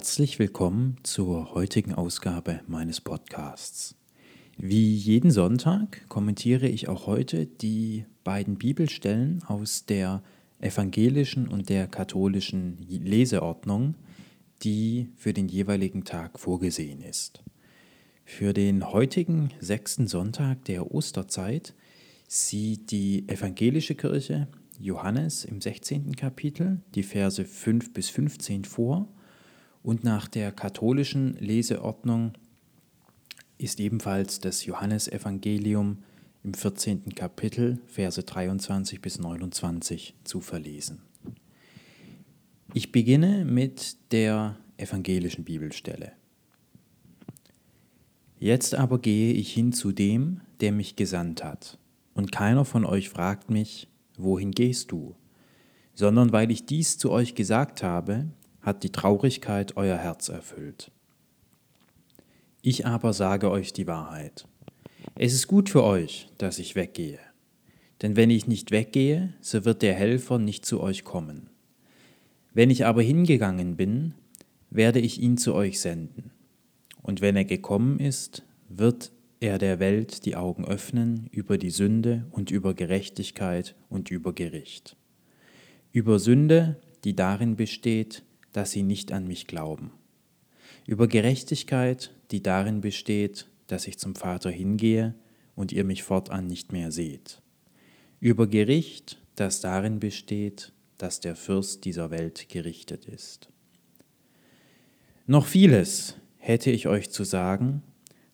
Herzlich willkommen zur heutigen Ausgabe meines Podcasts. Wie jeden Sonntag kommentiere ich auch heute die beiden Bibelstellen aus der evangelischen und der katholischen Leseordnung, die für den jeweiligen Tag vorgesehen ist. Für den heutigen sechsten Sonntag der Osterzeit sieht die evangelische Kirche Johannes im 16. Kapitel die Verse 5 bis 15 vor und nach der katholischen Leseordnung ist ebenfalls das Johannesevangelium im 14. Kapitel, Verse 23 bis 29 zu verlesen. Ich beginne mit der evangelischen Bibelstelle. Jetzt aber gehe ich hin zu dem, der mich gesandt hat, und keiner von euch fragt mich, wohin gehst du? Sondern weil ich dies zu euch gesagt habe, hat die Traurigkeit euer Herz erfüllt. Ich aber sage euch die Wahrheit. Es ist gut für euch, dass ich weggehe. Denn wenn ich nicht weggehe, so wird der Helfer nicht zu euch kommen. Wenn ich aber hingegangen bin, werde ich ihn zu euch senden. Und wenn er gekommen ist, wird er der Welt die Augen öffnen über die Sünde und über Gerechtigkeit und über Gericht. Über Sünde, die darin besteht, dass sie nicht an mich glauben. Über Gerechtigkeit, die darin besteht, dass ich zum Vater hingehe und ihr mich fortan nicht mehr seht. Über Gericht, das darin besteht, dass der Fürst dieser Welt gerichtet ist. Noch vieles hätte ich euch zu sagen,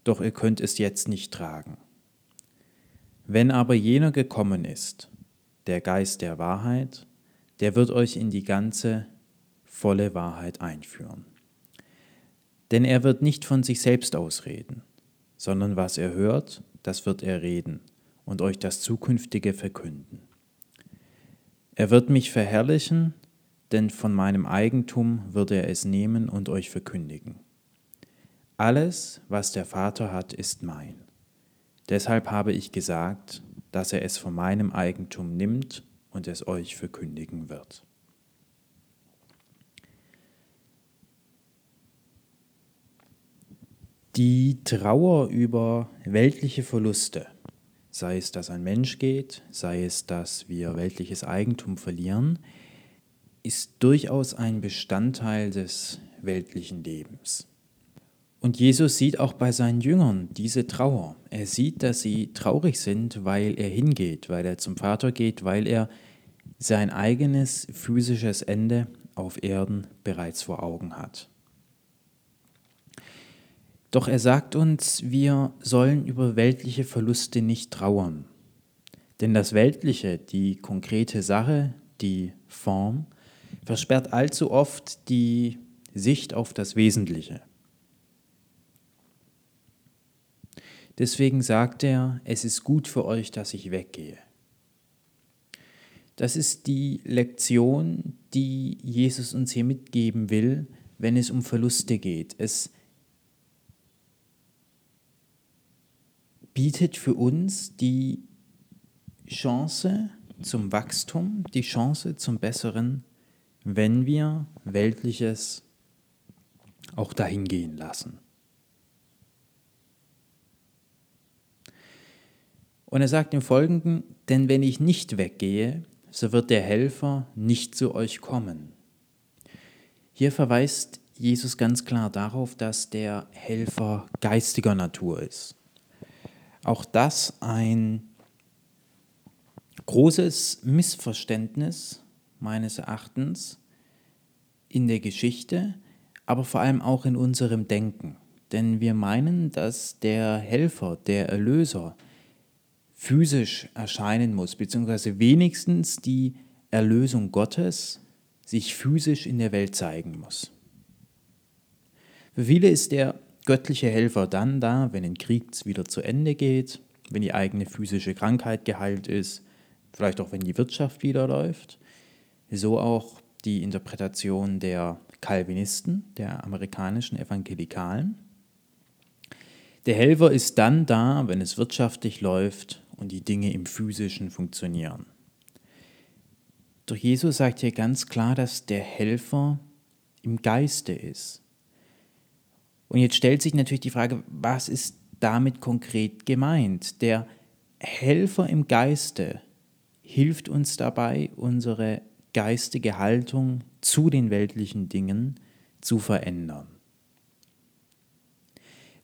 doch ihr könnt es jetzt nicht tragen. Wenn aber jener gekommen ist, der Geist der Wahrheit, der wird euch in die ganze volle Wahrheit einführen. Denn er wird nicht von sich selbst ausreden, sondern was er hört, das wird er reden und euch das Zukünftige verkünden. Er wird mich verherrlichen, denn von meinem Eigentum wird er es nehmen und euch verkündigen. Alles, was der Vater hat, ist mein. Deshalb habe ich gesagt, dass er es von meinem Eigentum nimmt und es euch verkündigen wird. Die Trauer über weltliche Verluste, sei es, dass ein Mensch geht, sei es, dass wir weltliches Eigentum verlieren, ist durchaus ein Bestandteil des weltlichen Lebens. Und Jesus sieht auch bei seinen Jüngern diese Trauer. Er sieht, dass sie traurig sind, weil er hingeht, weil er zum Vater geht, weil er sein eigenes physisches Ende auf Erden bereits vor Augen hat. Doch er sagt uns, wir sollen über weltliche Verluste nicht trauern. Denn das Weltliche, die konkrete Sache, die Form, versperrt allzu oft die Sicht auf das Wesentliche. Deswegen sagt er, es ist gut für euch, dass ich weggehe. Das ist die Lektion, die Jesus uns hier mitgeben will, wenn es um Verluste geht. Es bietet für uns die Chance zum Wachstum, die Chance zum Besseren, wenn wir Weltliches auch dahin gehen lassen. Und er sagt im Folgenden, denn wenn ich nicht weggehe, so wird der Helfer nicht zu euch kommen. Hier verweist Jesus ganz klar darauf, dass der Helfer geistiger Natur ist. Auch das ein großes Missverständnis meines Erachtens in der Geschichte, aber vor allem auch in unserem Denken. Denn wir meinen, dass der Helfer, der Erlöser physisch erscheinen muss, beziehungsweise wenigstens die Erlösung Gottes sich physisch in der Welt zeigen muss. Für viele ist der göttliche Helfer dann da, wenn ein Krieg wieder zu Ende geht, wenn die eigene physische Krankheit geheilt ist, vielleicht auch wenn die Wirtschaft wieder läuft. So auch die Interpretation der Calvinisten, der amerikanischen Evangelikalen. Der Helfer ist dann da, wenn es wirtschaftlich läuft und die Dinge im physischen funktionieren. Doch Jesus sagt hier ganz klar, dass der Helfer im Geiste ist Und jetzt stellt sich natürlich die Frage, was ist damit konkret gemeint? Der Helfer im Geiste hilft uns dabei, unsere geistige Haltung zu den weltlichen Dingen zu verändern.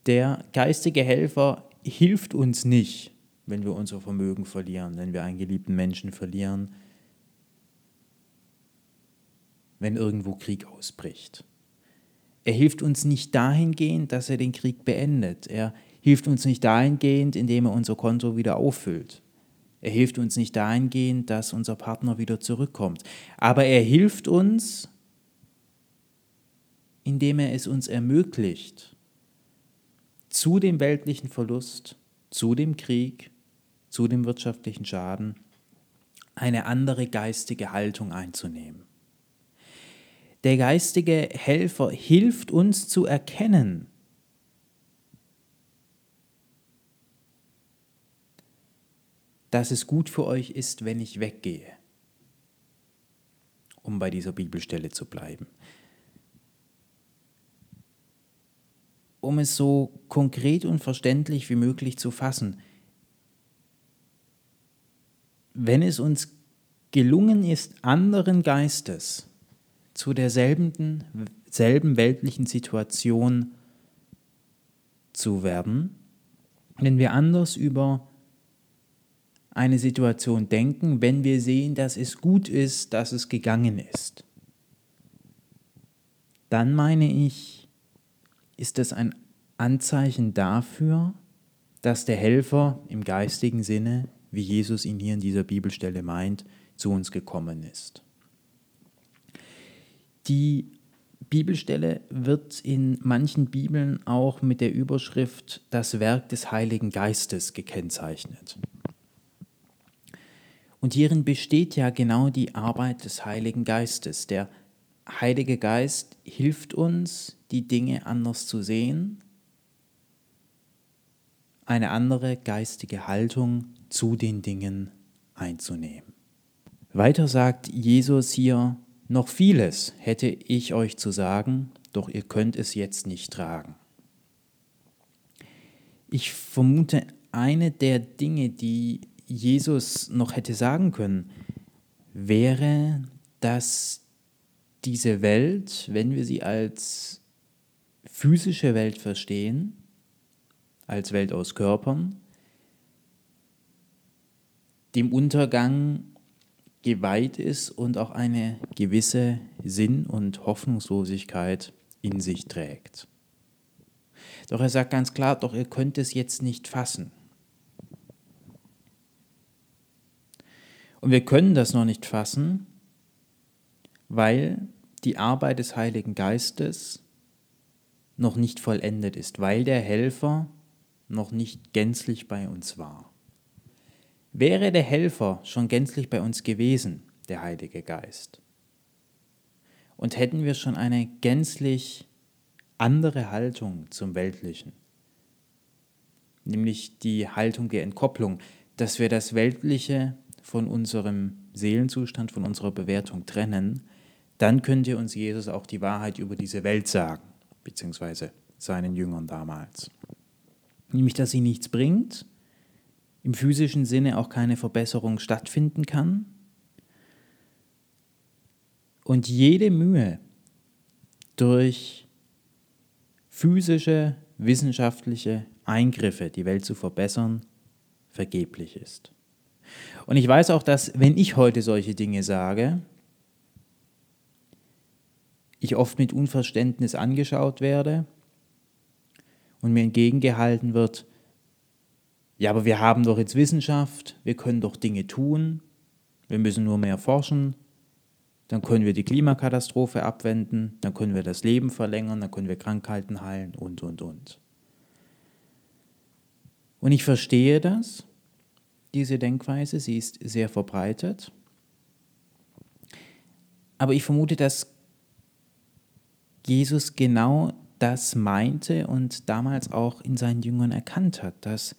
Der geistige Helfer hilft uns nicht, wenn wir unser Vermögen verlieren, wenn wir einen geliebten Menschen verlieren, wenn irgendwo Krieg ausbricht. Er hilft uns nicht dahingehend, dass er den Krieg beendet. Er hilft uns nicht dahingehend, indem er unser Konto wieder auffüllt. Er hilft uns nicht dahingehend, dass unser Partner wieder zurückkommt. Aber er hilft uns, indem er es uns ermöglicht, zu dem weltlichen Verlust, zu dem Krieg, zu dem wirtschaftlichen Schaden, eine andere geistige Haltung einzunehmen. Der geistige Helfer hilft uns zu erkennen, dass es gut für euch ist, wenn ich weggehe, um bei dieser Bibelstelle zu bleiben. Um es so konkret und verständlich wie möglich zu fassen, wenn es uns gelungen ist, anderen Geistes zu derselben selben weltlichen Situation zu werden, wenn wir anders über eine Situation denken, wenn wir sehen, dass es gut ist, dass es gegangen ist. Dann meine ich, ist das ein Anzeichen dafür, dass der Helfer im geistigen Sinne, wie Jesus ihn hier in dieser Bibelstelle meint, zu uns gekommen ist. Die Bibelstelle wird in manchen Bibeln auch mit der Überschrift das Werk des Heiligen Geistes gekennzeichnet. Und hierin besteht ja genau die Arbeit des Heiligen Geistes. Der Heilige Geist hilft uns, die Dinge anders zu sehen, eine andere geistige Haltung zu den Dingen einzunehmen. Weiter sagt Jesus hier, noch vieles hätte ich euch zu sagen, doch ihr könnt es jetzt nicht tragen. Ich vermute, eine der Dinge, die Jesus noch hätte sagen können, wäre, dass diese Welt, wenn wir sie als physische Welt verstehen, als Welt aus Körpern, dem Untergang geweiht ist und auch eine gewisse Sinn- und Hoffnungslosigkeit in sich trägt. Doch er sagt ganz klar, doch ihr könnt es jetzt nicht fassen. Und wir können das noch nicht fassen, weil die Arbeit des Heiligen Geistes noch nicht vollendet ist, weil der Helfer noch nicht gänzlich bei uns war. Wäre der Helfer schon gänzlich bei uns gewesen, der Heilige Geist, und hätten wir schon eine gänzlich andere Haltung zum Weltlichen, nämlich die Haltung der Entkopplung, dass wir das Weltliche von unserem Seelenzustand, von unserer Bewertung trennen, dann könnte uns Jesus auch die Wahrheit über diese Welt sagen, beziehungsweise seinen Jüngern damals. Nämlich, dass sie nichts bringt, im physischen Sinne auch keine Verbesserung stattfinden kann und jede Mühe durch physische, wissenschaftliche Eingriffe die Welt zu verbessern, vergeblich ist. Und ich weiß auch, dass wenn ich heute solche Dinge sage, ich oft mit Unverständnis angeschaut werde und mir entgegengehalten wird, ja, aber wir haben doch jetzt Wissenschaft, wir können doch Dinge tun, wir müssen nur mehr forschen, dann können wir die Klimakatastrophe abwenden, dann können wir das Leben verlängern, dann können wir Krankheiten heilen und, und, und. Und ich verstehe das diese Denkweise, sie ist sehr verbreitet. Aber ich vermute, dass Jesus genau das meinte und damals auch in seinen Jüngern erkannt hat, dass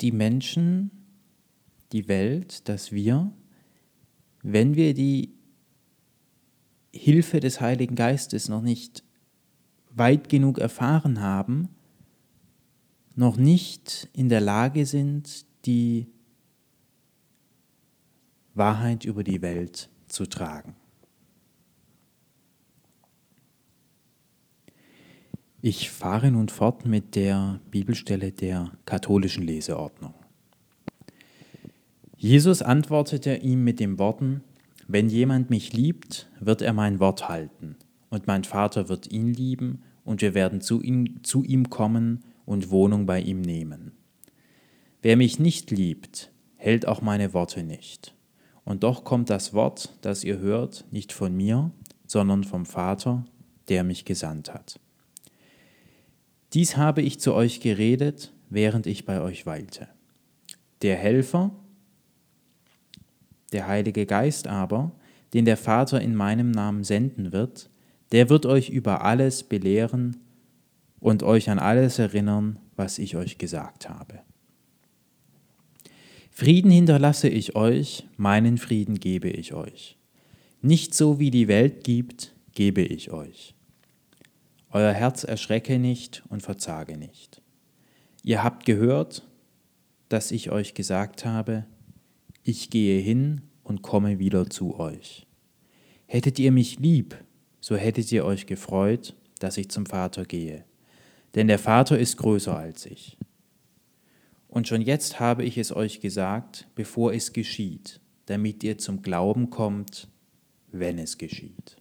die Menschen, die Welt, dass wir, wenn wir die Hilfe des Heiligen Geistes noch nicht weit genug erfahren haben, noch nicht in der Lage sind, die Wahrheit über die Welt zu tragen. Ich fahre nun fort mit der Bibelstelle der katholischen Leseordnung. Jesus antwortete ihm mit den Worten, Wenn jemand mich liebt, wird er mein Wort halten, und mein Vater wird ihn lieben, und wir werden zu ihm, zu ihm kommen und Wohnung bei ihm nehmen. Wer mich nicht liebt, hält auch meine Worte nicht. Und doch kommt das Wort, das ihr hört, nicht von mir, sondern vom Vater, der mich gesandt hat. Dies habe ich zu euch geredet, während ich bei euch weilte. Der Helfer, der Heilige Geist aber, den der Vater in meinem Namen senden wird, der wird euch über alles belehren und euch an alles erinnern, was ich euch gesagt habe. Frieden hinterlasse ich euch, meinen Frieden gebe ich euch. Nicht so wie die Welt gibt, gebe ich euch. Euer Herz erschrecke nicht und verzage nicht. Ihr habt gehört, dass ich euch gesagt habe, ich gehe hin und komme wieder zu euch. Hättet ihr mich lieb, so hättet ihr euch gefreut, dass ich zum Vater gehe. Denn der Vater ist größer als ich. Und schon jetzt habe ich es euch gesagt, bevor es geschieht, damit ihr zum Glauben kommt, wenn es geschieht.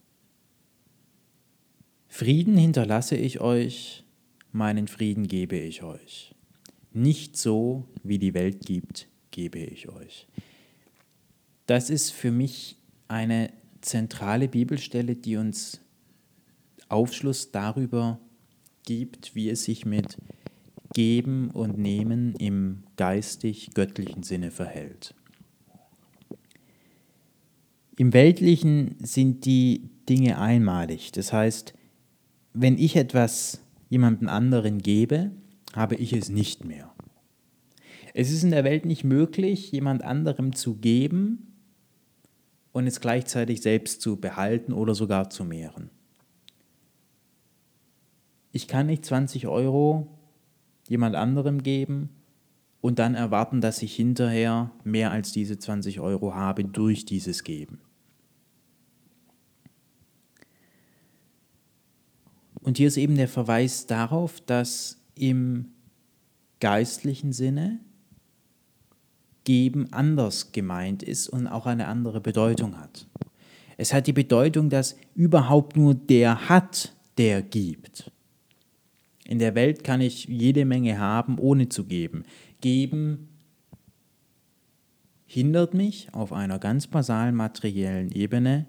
Frieden hinterlasse ich euch, meinen Frieden gebe ich euch. Nicht so, wie die Welt gibt, gebe ich euch. Das ist für mich eine zentrale Bibelstelle, die uns Aufschluss darüber gibt, wie es sich mit Geben und Nehmen im geistig-göttlichen Sinne verhält. Im Weltlichen sind die Dinge einmalig, das heißt, wenn ich etwas jemandem anderen gebe, habe ich es nicht mehr. Es ist in der Welt nicht möglich, jemand anderem zu geben und es gleichzeitig selbst zu behalten oder sogar zu mehren. Ich kann nicht 20 Euro jemand anderem geben und dann erwarten, dass ich hinterher mehr als diese 20 Euro habe durch dieses Geben. Und hier ist eben der Verweis darauf, dass im geistlichen Sinne Geben anders gemeint ist und auch eine andere Bedeutung hat. Es hat die Bedeutung, dass überhaupt nur der hat, der gibt. In der Welt kann ich jede Menge haben, ohne zu geben. Geben hindert mich auf einer ganz basalen materiellen Ebene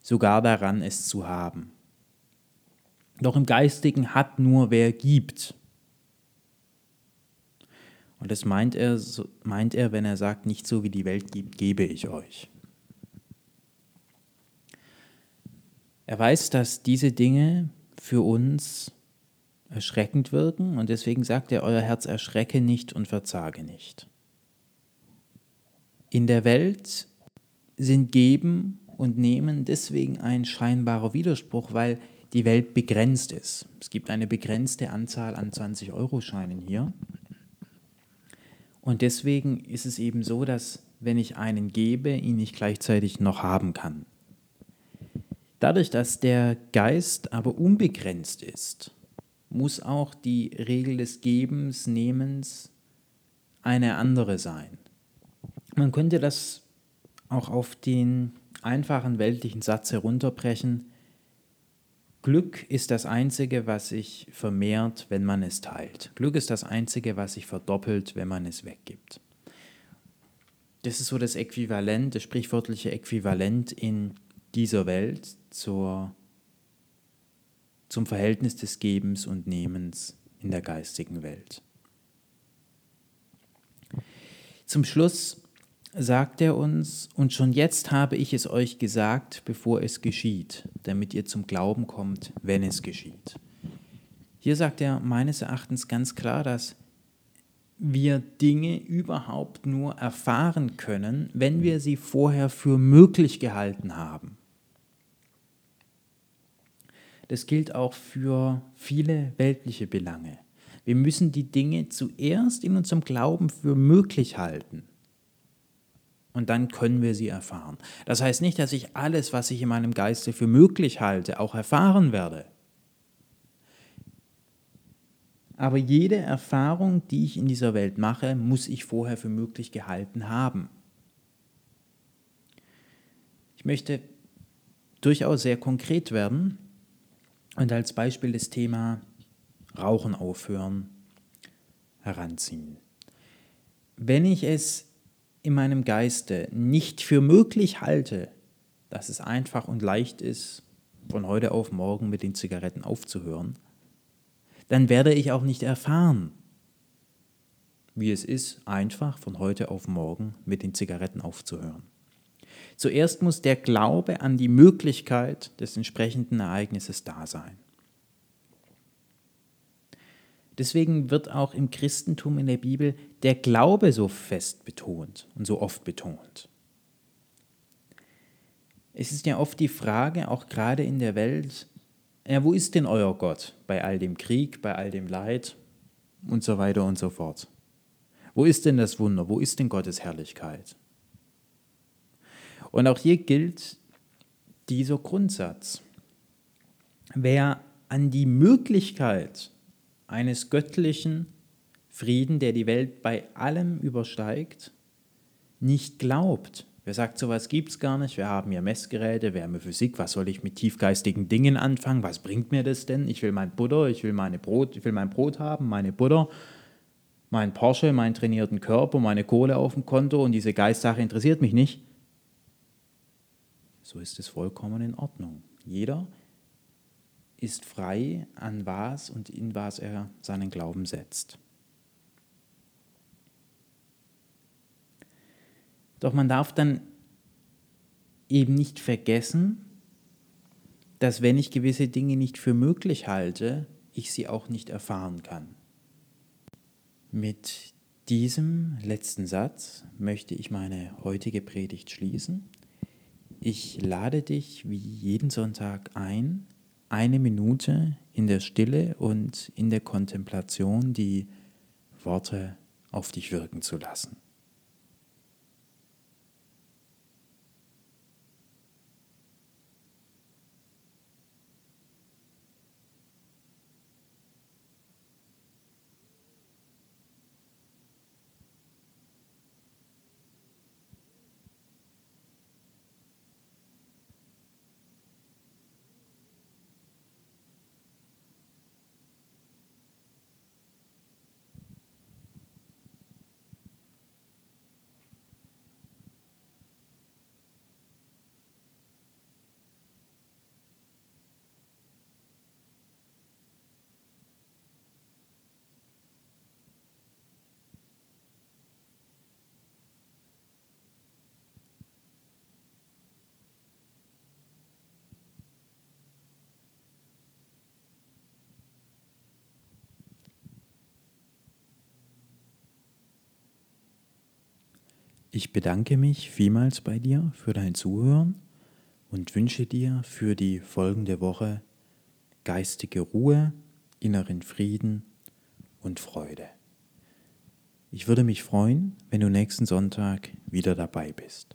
sogar daran, es zu haben. Doch im Geistigen hat nur wer gibt. Und das meint er, meint er, wenn er sagt, nicht so wie die Welt gibt, gebe ich euch. Er weiß, dass diese Dinge für uns erschreckend wirken und deswegen sagt er, euer Herz erschrecke nicht und verzage nicht. In der Welt sind Geben und Nehmen deswegen ein scheinbarer Widerspruch, weil die Welt begrenzt ist. Es gibt eine begrenzte Anzahl an 20-Euro-Scheinen hier. Und deswegen ist es eben so, dass wenn ich einen gebe, ihn nicht gleichzeitig noch haben kann. Dadurch, dass der Geist aber unbegrenzt ist, muss auch die Regel des Gebens, Nehmens eine andere sein. Man könnte das auch auf den einfachen weltlichen Satz herunterbrechen, Glück ist das Einzige, was sich vermehrt, wenn man es teilt. Glück ist das Einzige, was sich verdoppelt, wenn man es weggibt. Das ist so das Äquivalent, das sprichwörtliche Äquivalent in dieser Welt zur, zum Verhältnis des Gebens und Nehmens in der geistigen Welt. Zum Schluss sagt er uns, und schon jetzt habe ich es euch gesagt, bevor es geschieht, damit ihr zum Glauben kommt, wenn es geschieht. Hier sagt er meines Erachtens ganz klar, dass wir Dinge überhaupt nur erfahren können, wenn wir sie vorher für möglich gehalten haben. das gilt auch für viele weltliche Belange. Wir müssen die Dinge zuerst in unserem Glauben für möglich halten. Und dann können wir sie erfahren. Das heißt nicht, dass ich alles, was ich in meinem Geiste für möglich halte, auch erfahren werde. Aber jede Erfahrung, die ich in dieser Welt mache, muss ich vorher für möglich gehalten haben. Ich möchte durchaus sehr konkret werden und als Beispiel das Thema Rauchen aufhören heranziehen. Wenn ich es in meinem Geiste nicht für möglich halte, dass es einfach und leicht ist, von heute auf morgen mit den Zigaretten aufzuhören, dann werde ich auch nicht erfahren, wie es ist, einfach von heute auf morgen mit den Zigaretten aufzuhören. Zuerst muss der Glaube an die Möglichkeit des entsprechenden Ereignisses da sein. Deswegen wird auch im Christentum in der Bibel der Glaube so fest betont und so oft betont. Es ist ja oft die Frage, auch gerade in der Welt, ja, wo ist denn euer Gott bei all dem Krieg, bei all dem Leid und so weiter und so fort? Wo ist denn das Wunder? Wo ist denn Gottes Herrlichkeit? Und auch hier gilt dieser Grundsatz. Wer an die Möglichkeit eines göttlichen Frieden, der die Welt bei allem übersteigt, nicht glaubt, Wer sagt, sowas gibt es gar nicht? Wir haben ja Messgeräte, wir haben Physik, was soll ich mit tiefgeistigen Dingen anfangen? Was bringt mir das denn? Ich will mein Butter, ich will meine Brot, ich will mein Brot haben, meine Butter, mein Porsche, meinen trainierten Körper, meine Kohle auf dem Konto und diese Geistsache interessiert mich nicht. So ist es vollkommen in Ordnung. Jeder ist frei, an was und in was er seinen Glauben setzt. Doch man darf dann eben nicht vergessen, dass wenn ich gewisse Dinge nicht für möglich halte, ich sie auch nicht erfahren kann. Mit diesem letzten Satz möchte ich meine heutige Predigt schließen. Ich lade dich wie jeden Sonntag ein, eine Minute in der Stille und in der Kontemplation die Worte auf dich wirken zu lassen. Ich bedanke mich vielmals bei dir für dein Zuhören und wünsche dir für die folgende Woche geistige Ruhe, inneren Frieden und Freude. Ich würde mich freuen, wenn du nächsten Sonntag wieder dabei bist.